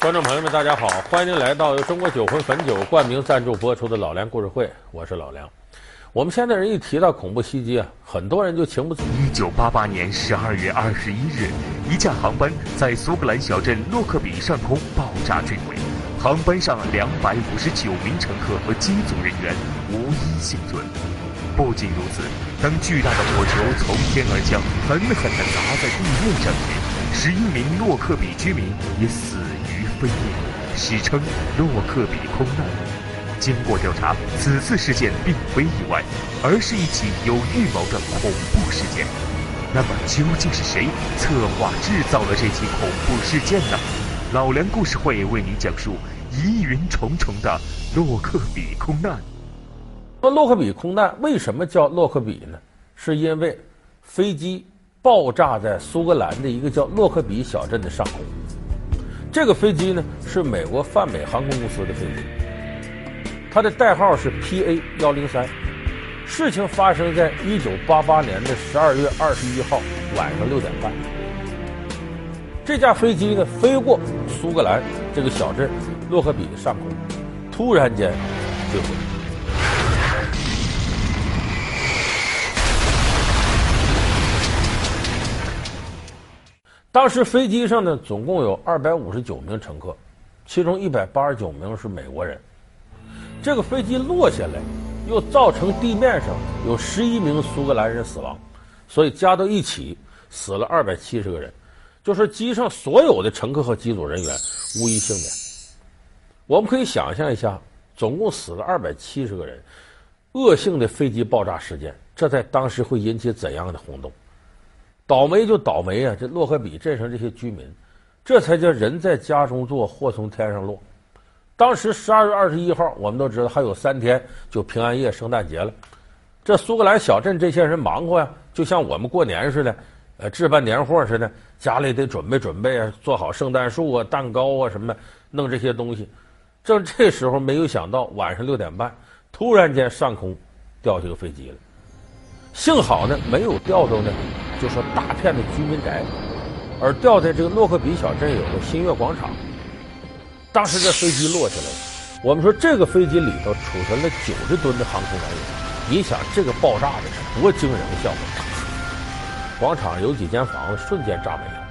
观众朋友们，大家好！欢迎来到由中国酒魂汾酒冠名赞助播出的《老梁故事会》，我是老梁。我们现在人一提到恐怖袭击啊，很多人就情不自禁。一九八八年十二月二十一日，一架航班在苏格兰小镇洛克比上空爆炸坠毁，航班上两百五十九名乘客和机组人员无一幸存。不仅如此，当巨大的火球从天而降，狠狠地砸在地面上时，十一名洛克比居民也死于非命，史称洛克比空难。经过调查，此次事件并非意外，而是一起有预谋的恐怖事件。那么，究竟是谁策划制造了这起恐怖事件呢？老梁故事会为你讲述疑云重重的洛克比空难。那洛克比空难为什么叫洛克比呢？是因为飞机爆炸在苏格兰的一个叫洛克比小镇的上空。这个飞机呢是美国泛美航空公司的飞机，它的代号是 PA 幺零三。事情发生在一九八八年的十二月二十一号晚上六点半。这架飞机呢飞过苏格兰这个小镇洛克比的上空，突然间坠毁。当时飞机上呢，总共有二百五十九名乘客，其中一百八十九名是美国人。这个飞机落下来，又造成地面上有十一名苏格兰人死亡，所以加到一起死了二百七十个人，就是机上所有的乘客和机组人员无一幸免。我们可以想象一下，总共死了二百七十个人，恶性的飞机爆炸事件，这在当时会引起怎样的轰动？倒霉就倒霉啊！这洛克比镇上这些居民，这才叫人在家中坐，祸从天上落。当时十二月二十一号，我们都知道还有三天就平安夜、圣诞节了。这苏格兰小镇这些人忙活呀，就像我们过年似的，呃，置办年货似的，家里得准备准备啊，做好圣诞树啊、蛋糕啊什么的，弄这些东西。正这时候，没有想到晚上六点半，突然间上空掉下个飞机了。幸好呢，没有掉到呢。就说大片的居民宅，而掉在这个洛克比小镇有个新月广场。当时这飞机落下来，我们说这个飞机里头储存了九十吨的航空燃油。你想这个爆炸的是多惊人的效果！广场有几间房子瞬间炸没了，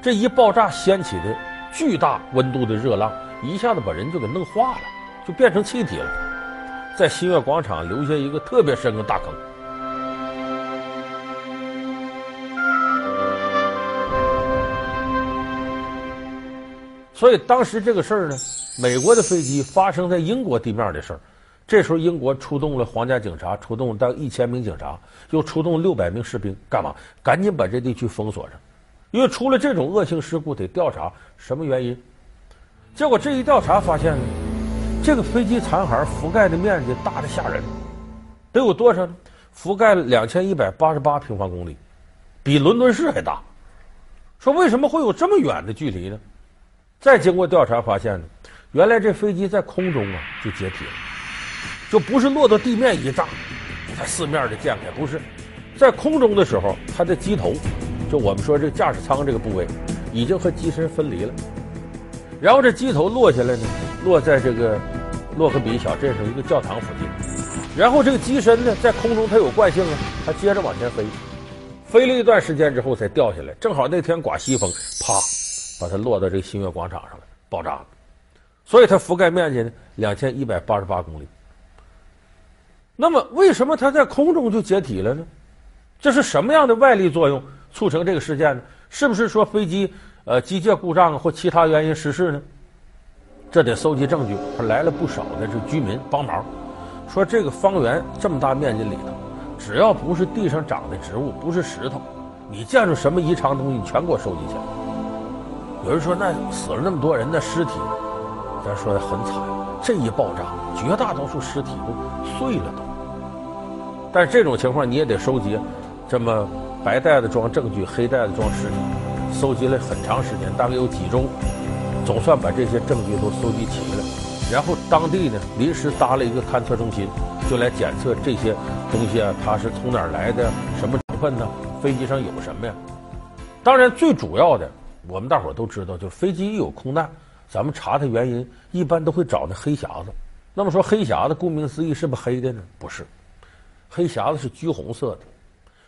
这一爆炸掀起的巨大温度的热浪，一下子把人就给弄化了，就变成气体了，在新月广场留下一个特别深的大坑。所以当时这个事儿呢，美国的飞机发生在英国地面的事儿，这时候英国出动了皇家警察，出动了大概一千名警察，又出动六百名士兵，干嘛？赶紧把这地区封锁上，因为出了这种恶性事故，得调查什么原因。结果这一调查发现呢，这个飞机残骸覆盖的面积大的吓人，得有多少呢？覆盖了两千一百八十八平方公里，比伦敦市还大。说为什么会有这么远的距离呢？再经过调查发现呢，原来这飞机在空中啊就解体了，就不是落到地面一炸，它四面的溅开，不是，在空中的时候，它的机头，就我们说这驾驶舱这个部位，已经和机身分离了，然后这机头落下来呢，落在这个洛克比小镇上一个教堂附近，然后这个机身呢在空中它有惯性啊，它接着往前飞，飞了一段时间之后才掉下来，正好那天刮西风，啪。把它落到这个新月广场上了，爆炸了，所以它覆盖面积呢两千一百八十八公里。那么为什么它在空中就解体了呢？这是什么样的外力作用促成这个事件呢？是不是说飞机呃机械故障或其他原因失事呢？这得搜集证据，还来了不少的这居民帮忙，说这个方圆这么大面积里头，只要不是地上长的植物，不是石头，你见着什么异常东西，你全给我收集起来。有人说，那死了那么多人的尸体，咱说的很惨。这一爆炸，绝大多数尸体都碎了都。但是这种情况你也得收集，这么白袋子装证据，黑袋子装尸体，收集了很长时间，大概有几周，总算把这些证据都收集齐了。然后当地呢，临时搭了一个勘测中心，就来检测这些东西啊，它是从哪儿来的，什么成分呢？飞机上有什么呀？当然，最主要的。我们大伙儿都知道，就飞机一有空难，咱们查它原因，一般都会找那黑匣子。那么说黑匣子，顾名思义是不是黑的呢？不是，黑匣子是橘红色的。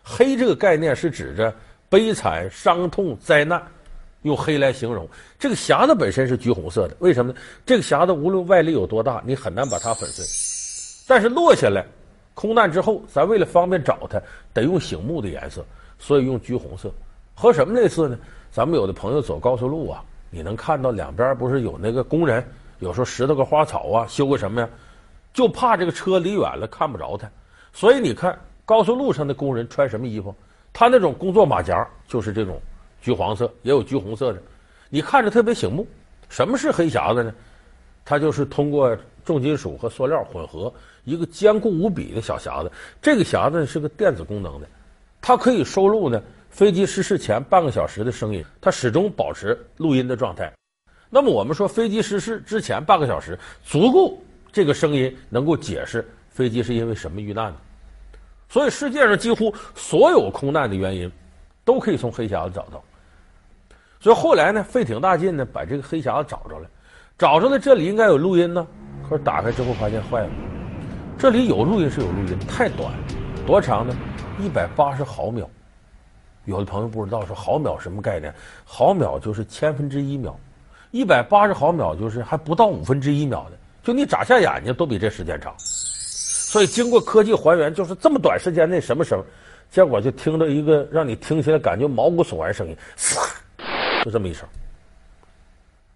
黑这个概念是指着悲惨、伤痛、灾难，用黑来形容。这个匣子本身是橘红色的，为什么呢？这个匣子无论外力有多大，你很难把它粉碎。但是落下来，空难之后，咱为了方便找它，得用醒目的颜色，所以用橘红色。和什么类似呢？咱们有的朋友走高速路啊，你能看到两边不是有那个工人，有时候拾掇个花草啊，修个什么呀？就怕这个车离远了看不着他，所以你看高速路上的工人穿什么衣服？他那种工作马甲就是这种橘黄色，也有橘红色的，你看着特别醒目。什么是黑匣子呢？它就是通过重金属和塑料混合一个坚固无比的小匣子。这个匣子是个电子功能的，它可以收录呢。飞机失事前半个小时的声音，它始终保持录音的状态。那么我们说，飞机失事之前半个小时足够这个声音能够解释飞机是因为什么遇难的。所以世界上几乎所有空难的原因都可以从黑匣子找到。所以后来呢，费挺大劲呢，把这个黑匣子找着了，找着了这里应该有录音呢，可是打开之后发现坏了。这里有录音是有录音，太短，多长呢？一百八十毫秒。有的朋友不知道说毫秒什么概念？毫秒就是千分之一秒，一百八十毫秒就是还不到五分之一秒的，就你眨下眼睛都比这时间长。所以经过科技还原，就是这么短时间内什么声？结果就听到一个让你听起来感觉毛骨悚然声音，唰，就这么一声。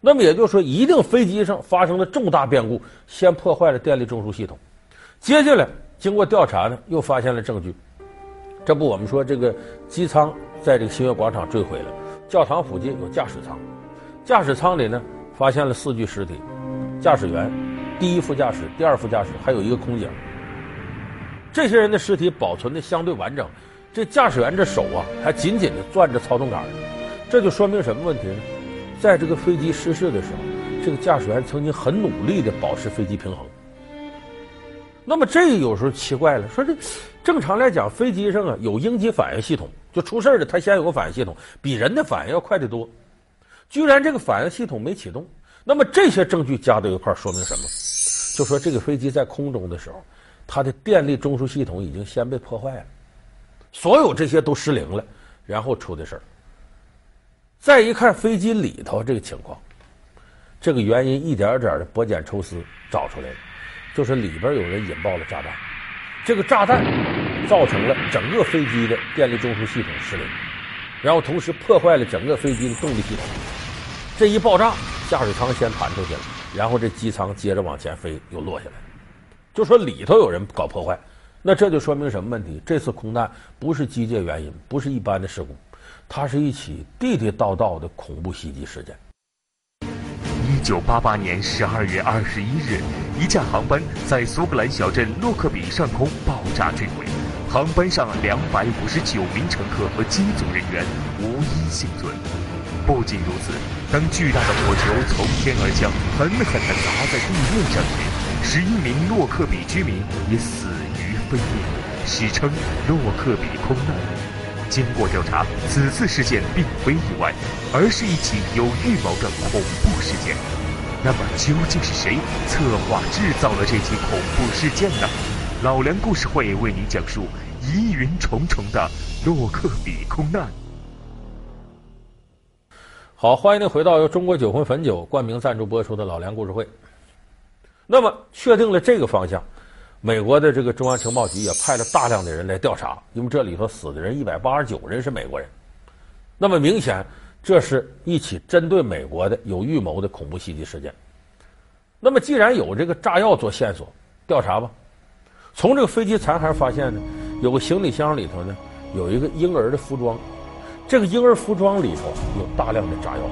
那么也就是说，一定飞机上发生了重大变故，先破坏了电力中枢系统，接下来经过调查呢，又发现了证据。这不，我们说这个机舱在这个新月广场坠毁了，教堂附近有驾驶舱，驾驶舱里呢发现了四具尸体，驾驶员、第一副驾驶、第二副驾驶，还有一个空姐。这些人的尸体保存的相对完整，这驾驶员这手啊还紧紧的攥着操纵杆，这就说明什么问题呢？在这个飞机失事的时候，这个驾驶员曾经很努力的保持飞机平衡。那么这有时候奇怪了，说这正常来讲，飞机上啊有应急反应系统，就出事了，它先有个反应系统，比人的反应要快得多。居然这个反应系统没启动，那么这些证据加到一块，说明什么？就说这个飞机在空中的时候，它的电力中枢系统已经先被破坏了，所有这些都失灵了，然后出的事儿。再一看飞机里头这个情况，这个原因一点点的剥茧抽丝找出来了。就是里边有人引爆了炸弹，这个炸弹造成了整个飞机的电力中枢系统失灵，然后同时破坏了整个飞机的动力系统。这一爆炸，驾驶舱先弹出去了，然后这机舱接着往前飞，又落下来。就说里头有人搞破坏，那这就说明什么问题？这次空难不是机械原因，不是一般的事故，它是一起地地道道的恐怖袭击事件。一九八八年十二月二十一日，一架航班在苏格兰小镇洛克比上空爆炸坠毁，航班上两百五十九名乘客和机组人员无一幸存。不仅如此，当巨大的火球从天而降，狠狠地砸在地面上时，十一名洛克比居民也死于非命，史称“洛克比空难”。经过调查，此次事件并非意外，而是一起有预谋的恐怖事件。那么，究竟是谁策划制造了这起恐怖事件呢？老梁故事会为您讲述疑云重重的洛克比空难。好，欢迎您回到由中国酒魂汾酒冠名赞助播出的老梁故事会。那么，确定了这个方向。美国的这个中央情报局也派了大量的人来调查，因为这里头死的人一百八十九人是美国人，那么明显这是一起针对美国的有预谋的恐怖袭击事件。那么既然有这个炸药做线索，调查吧。从这个飞机残骸发现呢，有个行李箱里头呢有一个婴儿的服装，这个婴儿服装里头有大量的炸药。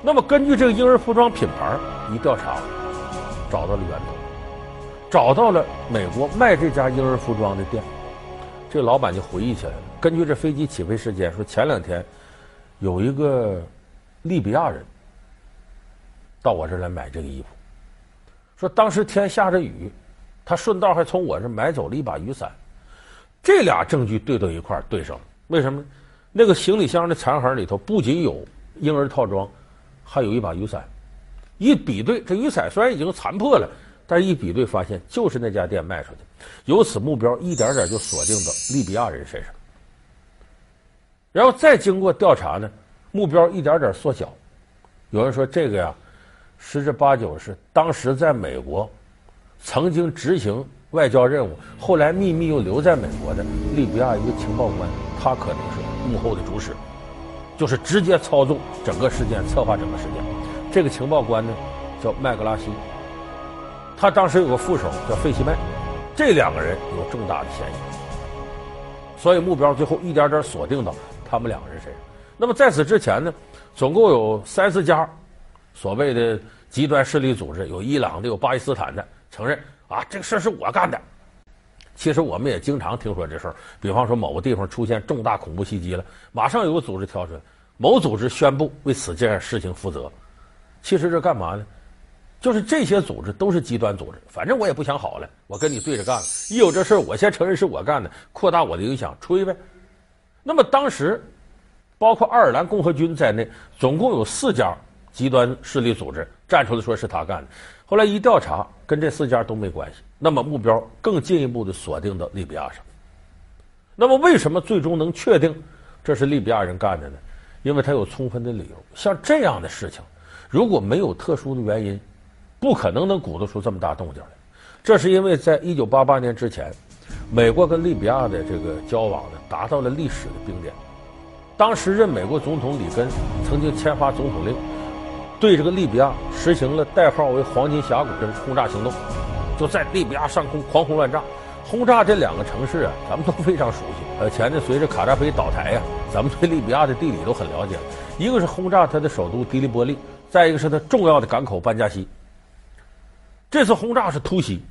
那么根据这个婴儿服装品牌一调查，找到了源头。找到了美国卖这家婴儿服装的店，这老板就回忆起来了。根据这飞机起飞时间，说前两天有一个利比亚人到我这儿来买这个衣服，说当时天下着雨，他顺道还从我这买走了一把雨伞。这俩证据对到一块儿对上了，为什么？那个行李箱的残骸里头不仅有婴儿套装，还有一把雨伞。一比对，这雨伞虽然已经残破了，但是一比对发现就是那家店卖出去。由此目标一点点就锁定到利比亚人身上。然后再经过调查呢，目标一点点缩小。有人说这个呀，十之八九是当时在美国曾经执行外交任务，后来秘密又留在美国的利比亚一个情报官，他可能是幕后的主使，就是直接操纵整个事件，策划整个事件。这个情报官呢，叫麦格拉西，他当时有个副手叫费希麦，这两个人有重大的嫌疑，所以目标最后一点点锁定到他们两个人身上。那么在此之前呢，总共有三四家所谓的极端势力组织，有伊朗的，有巴基斯坦的，承认啊这个事儿是我干的。其实我们也经常听说这事儿，比方说某个地方出现重大恐怖袭击了，马上有个组织跳出来，某组织宣布为此件事情负责。其实这干嘛呢？就是这些组织都是极端组织，反正我也不想好了，我跟你对着干了。一有这事儿，我先承认是我干的，扩大我的影响，吹呗。那么当时，包括爱尔兰共和军在内，总共有四家极端势力组织站出来说是他干的。后来一调查，跟这四家都没关系。那么目标更进一步的锁定到利比亚上。那么为什么最终能确定这是利比亚人干的呢？因为他有充分的理由。像这样的事情。如果没有特殊的原因，不可能能鼓捣出这么大动静来。这是因为在一九八八年之前，美国跟利比亚的这个交往呢，达到了历史的冰点。当时任美国总统里根曾经签发总统令，对这个利比亚实行了代号为“黄金峡谷”的轰炸行动，就在利比亚上空狂轰乱炸。轰炸这两个城市啊，咱们都非常熟悉。而且呢，随着卡扎菲倒台呀，咱们对利比亚的地理都很了解。一个是轰炸它的首都的黎波利。再一个是他重要的港口班加西，这次轰炸是突袭，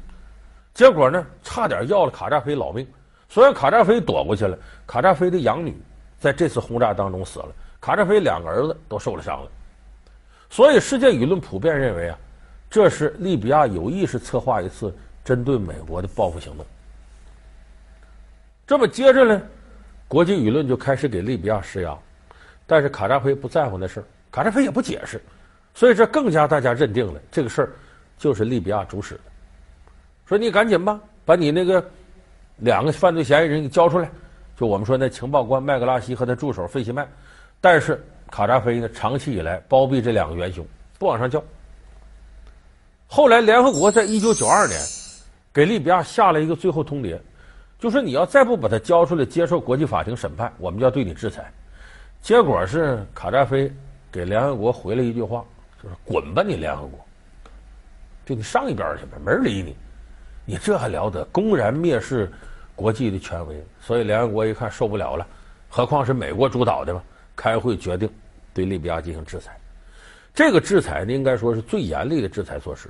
结果呢，差点要了卡扎菲老命。虽然卡扎菲躲过去了，卡扎菲的养女在这次轰炸当中死了，卡扎菲两个儿子都受了伤了。所以世界舆论普遍认为啊，这是利比亚有意识策划一次针对美国的报复行动。这么接着呢，国际舆论就开始给利比亚施压，但是卡扎菲不在乎那事儿，卡扎菲也不解释。所以这更加大家认定了这个事儿就是利比亚主使的，说你赶紧吧，把你那个两个犯罪嫌疑人给交出来。就我们说那情报官麦格拉西和他助手费希麦，但是卡扎菲呢，长期以来包庇这两个元凶，不往上交。后来联合国在一九九二年给利比亚下了一个最后通牒，就说你要再不把他交出来接受国际法庭审判，我们就要对你制裁。结果是卡扎菲给联合国回了一句话。就是滚吧，你联合国，就你上一边去吧，没人理你。你这还了得？公然蔑视国际的权威，所以联合国一看受不了了。何况是美国主导的嘛？开会决定对利比亚进行制裁。这个制裁呢，应该说是最严厉的制裁措施。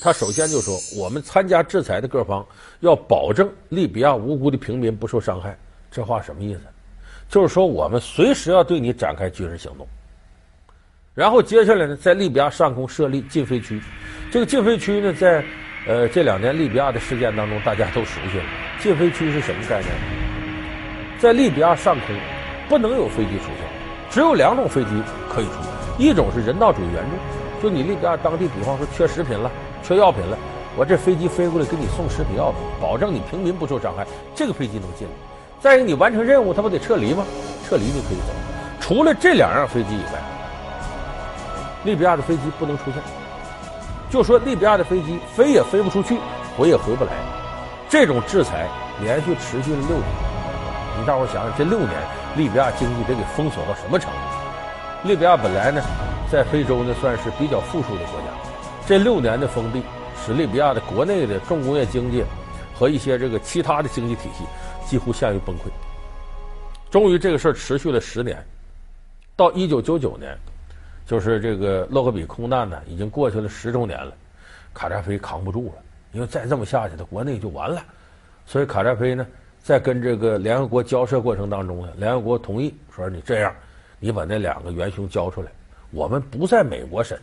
他首先就说，我们参加制裁的各方要保证利比亚无辜的平民不受伤害。这话什么意思？就是说我们随时要对你展开军事行动。然后接下来呢，在利比亚上空设立禁飞区。这个禁飞区呢，在呃这两年利比亚的事件当中，大家都熟悉了。禁飞区是什么概念？在利比亚上空不能有飞机出现，只有两种飞机可以出现。一种是人道主义援助，就你利比亚当地，比方说缺食品了、缺药品了，我这飞机飞过来给你送食品药品，保证你平民不受伤害，这个飞机能进来。再一个，你完成任务，他不得撤离吗？撤离你可以走。除了这两样飞机以外。利比亚的飞机不能出现，就说利比亚的飞机飞也飞不出去，回也回不来。这种制裁连续持续了六年。你大伙想想，这六年利比亚经济得给封锁到什么程度？利比亚本来呢，在非洲呢算是比较富庶的国家，这六年的封闭使利比亚的国内的重工业经济和一些这个其他的经济体系几乎陷于崩溃。终于这个事儿持续了十年，到一九九九年。就是这个洛克比空难呢，已经过去了十周年了，卡扎菲扛不住了，因为再这么下去，他国内就完了。所以卡扎菲呢，在跟这个联合国交涉过程当中呢，联合国同意说：“你这样，你把那两个元凶交出来，我们不在美国审，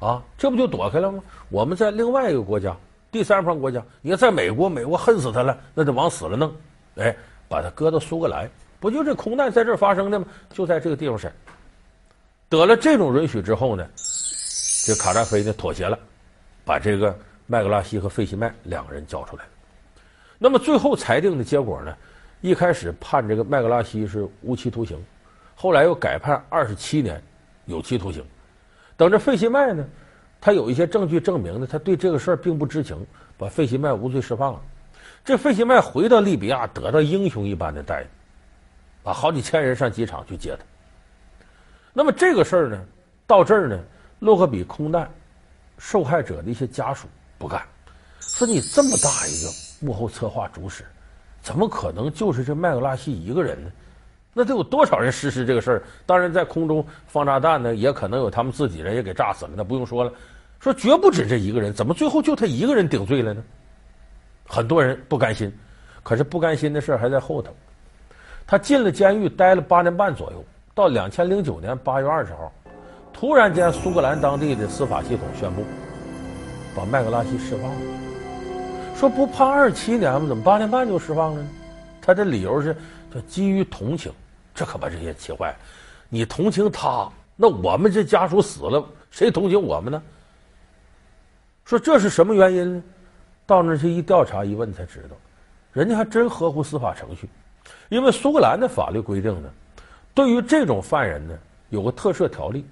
啊，这不就躲开了吗？我们在另外一个国家，第三方国家，你要在美国，美国恨死他了，那就往死了弄，哎，把他搁到苏格兰，不就这空难在这发生的吗？就在这个地方审。”得了这种允许之后呢，这卡扎菲呢妥协了，把这个麦格拉西和费希麦两个人交出来。那么最后裁定的结果呢，一开始判这个麦格拉西是无期徒刑，后来又改判二十七年有期徒刑。等着费希麦呢，他有一些证据证明呢，他对这个事儿并不知情，把费希麦无罪释放了。这费希麦回到利比亚，得到英雄一般的待遇，把好几千人上机场去接他。那么这个事儿呢，到这儿呢，洛克比空难受害者的一些家属不干，说你这么大一个幕后策划主使，怎么可能就是这麦格拉西一个人呢？那得有多少人实施这个事儿？当然，在空中放炸弹呢，也可能有他们自己人也给炸死了。那不用说了，说绝不止这一个人，怎么最后就他一个人顶罪了呢？很多人不甘心，可是不甘心的事还在后头。他进了监狱，待了八年半左右。到两千零九年八月二十号，突然间，苏格兰当地的司法系统宣布，把麦格拉西释放了。说不判二十七年吗？怎么八年半就释放了呢？他的理由是，就基于同情。这可把这些气坏了。你同情他，那我们这家属死了，谁同情我们呢？说这是什么原因呢？到那去一调查一问才知道，人家还真合乎司法程序，因为苏格兰的法律规定呢。对于这种犯人呢，有个特赦条例，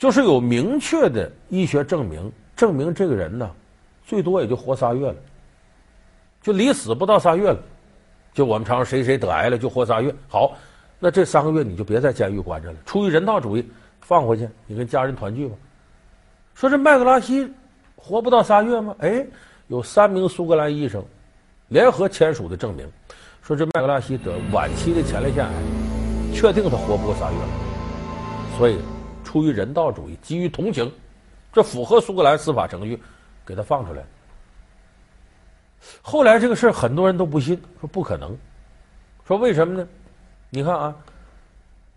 就是有明确的医学证明，证明这个人呢，最多也就活仨月了，就离死不到仨月了。就我们常说谁谁得癌了就活仨月，好，那这三个月你就别在监狱关着了，出于人道主义放回去，你跟家人团聚吧。说这麦格拉西活不到仨月吗？哎，有三名苏格兰医生联合签署的证明，说这麦格拉西得晚期的前列腺癌。确定他活不过仨月了，所以出于人道主义，基于同情，这符合苏格兰司法程序，给他放出来。后来这个事儿很多人都不信，说不可能，说为什么呢？你看啊，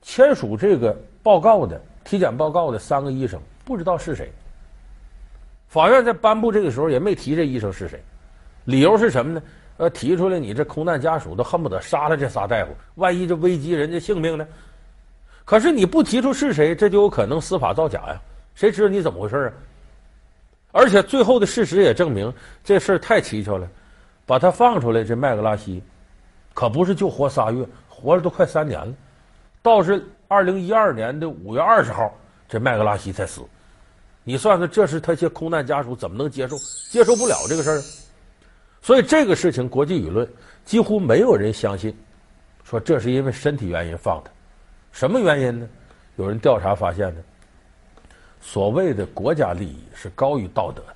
签署这个报告的体检报告的三个医生不知道是谁，法院在颁布这个时候也没提这医生是谁，理由是什么呢？呃，提出来，你这空难家属都恨不得杀了这仨大夫，万一这危及人家性命呢？可是你不提出是谁，这就有可能司法造假呀！谁知道你怎么回事啊？而且最后的事实也证明这事儿太蹊跷了，把他放出来，这麦格拉西可不是就活仨月，活了都快三年了，倒是二零一二年的五月二十号，这麦格拉西才死。你算算，这是他些空难家属怎么能接受？接受不了这个事儿。所以这个事情，国际舆论几乎没有人相信，说这是因为身体原因放的。什么原因呢？有人调查发现呢，所谓的国家利益是高于道德的，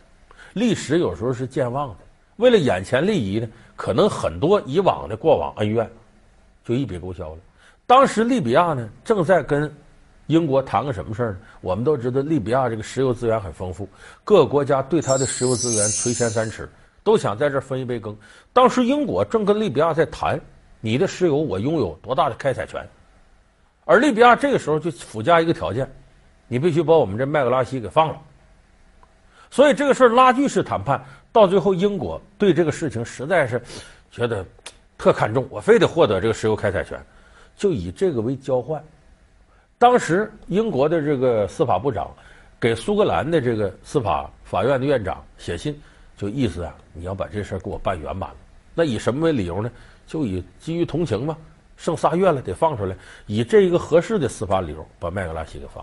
历史有时候是健忘的。为了眼前利益呢，可能很多以往的过往恩怨就一笔勾销了。当时利比亚呢，正在跟英国谈个什么事儿呢？我们都知道，利比亚这个石油资源很丰富，各个国家对它的石油资源垂涎三尺。都想在这分一杯羹。当时英国正跟利比亚在谈，你的石油我拥有多大的开采权，而利比亚这个时候就附加一个条件，你必须把我们这麦格拉西给放了。所以这个事儿拉锯式谈判，到最后英国对这个事情实在是觉得特看重，我非得获得这个石油开采权，就以这个为交换。当时英国的这个司法部长给苏格兰的这个司法法院的院长写信。就意思啊，你要把这事儿给我办圆满了。那以什么为理由呢？就以基于同情嘛，剩仨月了得放出来，以这一个合适的司法理由把麦格拉西给放。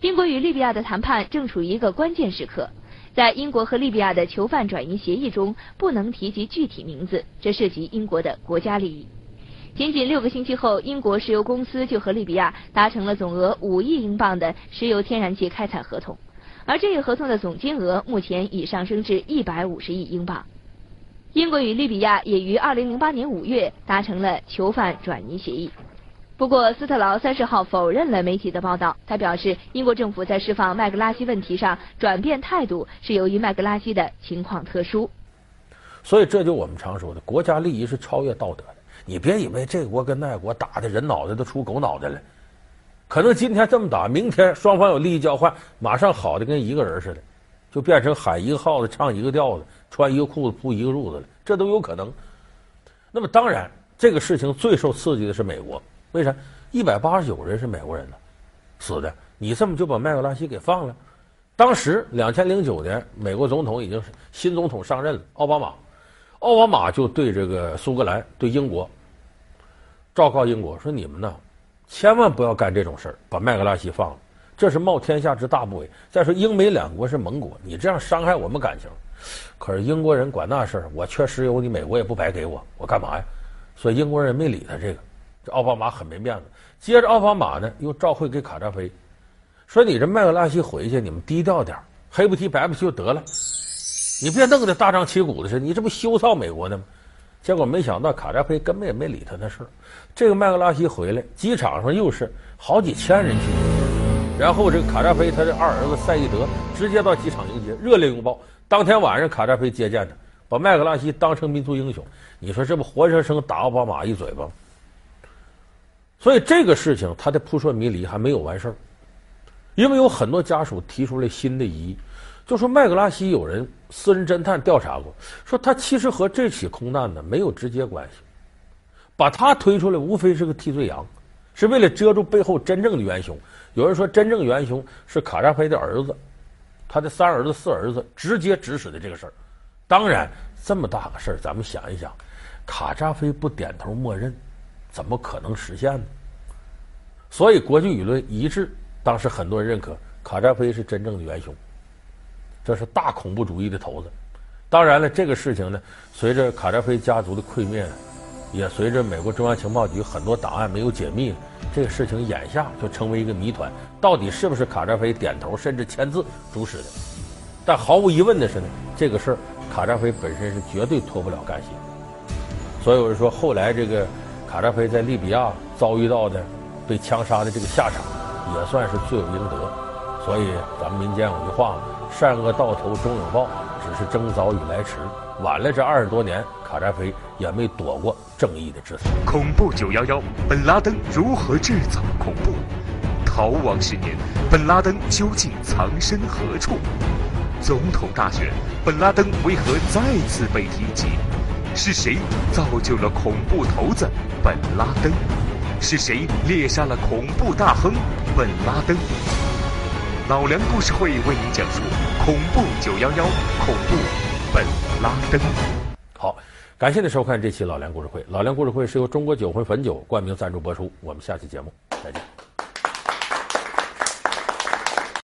英国与利比亚的谈判正处于一个关键时刻，在英国和利比亚的囚犯转移协议中不能提及具体名字，这涉及英国的国家利益。仅仅六个星期后，英国石油公司就和利比亚达成了总额五亿英镑的石油天然气开采合同。而这一合同的总金额目前已上升至一百五十亿英镑。英国与利比亚也于二零零八年五月达成了囚犯转移协议。不过，斯特劳三十号否认了媒体的报道。他表示，英国政府在释放麦格拉西问题上转变态度，是由于麦格拉西的情况特殊。所以，这就我们常说的，国家利益是超越道德的。你别以为这国跟那国打的人脑袋都出狗脑袋了。可能今天这么打，明天双方有利益交换，马上好的跟一个人似的，就变成喊一个号子唱一个调子，穿一个裤子铺一个褥子了，这都有可能。那么当然，这个事情最受刺激的是美国，为啥？一百八十九人是美国人呢，死的，你这么就把麦克拉西给放了？当时两千零九年，美国总统已经是新总统上任了，奥巴马，奥巴马就对这个苏格兰、对英国，昭告英国说：“你们呢，千万不要干这种事儿，把麦克拉锡放了，这是冒天下之大不韪。再说英美两国是盟国，你这样伤害我们感情。可是英国人管那事儿，我缺石油，你美国也不白给我，我干嘛呀？所以英国人没理他这个。这奥巴马很没面子。接着奥巴马呢，又照会给卡扎菲。”说你这麦克拉锡回去，你们低调点黑不提白不提就得了，你别弄得大张旗鼓的似的，你这不羞臊美国呢吗？结果没想到卡扎菲根本也没理他那事儿。这个麦克拉锡回来，机场上又是好几千人去，然后这个卡扎菲他的二儿子赛义德直接到机场迎接，热烈拥抱。当天晚上卡扎菲接见他，把麦克拉锡当成民族英雄。你说这不活生生打奥巴马一嘴巴吗？所以这个事情他的扑朔迷离还没有完事儿。因为有很多家属提出了新的疑义，就说麦格拉西有人私人侦探调查过，说他其实和这起空难呢没有直接关系，把他推出来无非是个替罪羊，是为了遮住背后真正的元凶。有人说真正元凶是卡扎菲的儿子，他的三儿子四儿子直接指使的这个事儿。当然这么大个事儿，咱们想一想，卡扎菲不点头默认，怎么可能实现呢？所以国际舆论一致。当时很多人认可卡扎菲是真正的元凶，这是大恐怖主义的头子。当然了，这个事情呢，随着卡扎菲家族的溃灭，也随着美国中央情报局很多档案没有解密，这个事情眼下就成为一个谜团：到底是不是卡扎菲点头甚至签字主使的？但毫无疑问的是呢，这个事儿卡扎菲本身是绝对脱不了干系。所以我就说，后来这个卡扎菲在利比亚遭遇到的被枪杀的这个下场。也算是罪有应得，所以咱们民间有句话嘛：“善恶到头终有报，只是争早与来迟。”晚了这二十多年，卡扎菲也没躲过正义的制裁。恐怖九幺幺，本拉登如何制造恐怖？逃亡十年，本拉登究竟藏身何处？总统大选，本拉登为何再次被提及？是谁造就了恐怖头子本拉登？是谁猎杀了恐怖大亨本拉登？老梁故事会为您讲述恐怖九幺幺，恐怖本拉登。好，感谢您收看这期老梁故事会。老梁故事会是由中国酒魂汾酒冠名赞助播出。我们下期节目再见。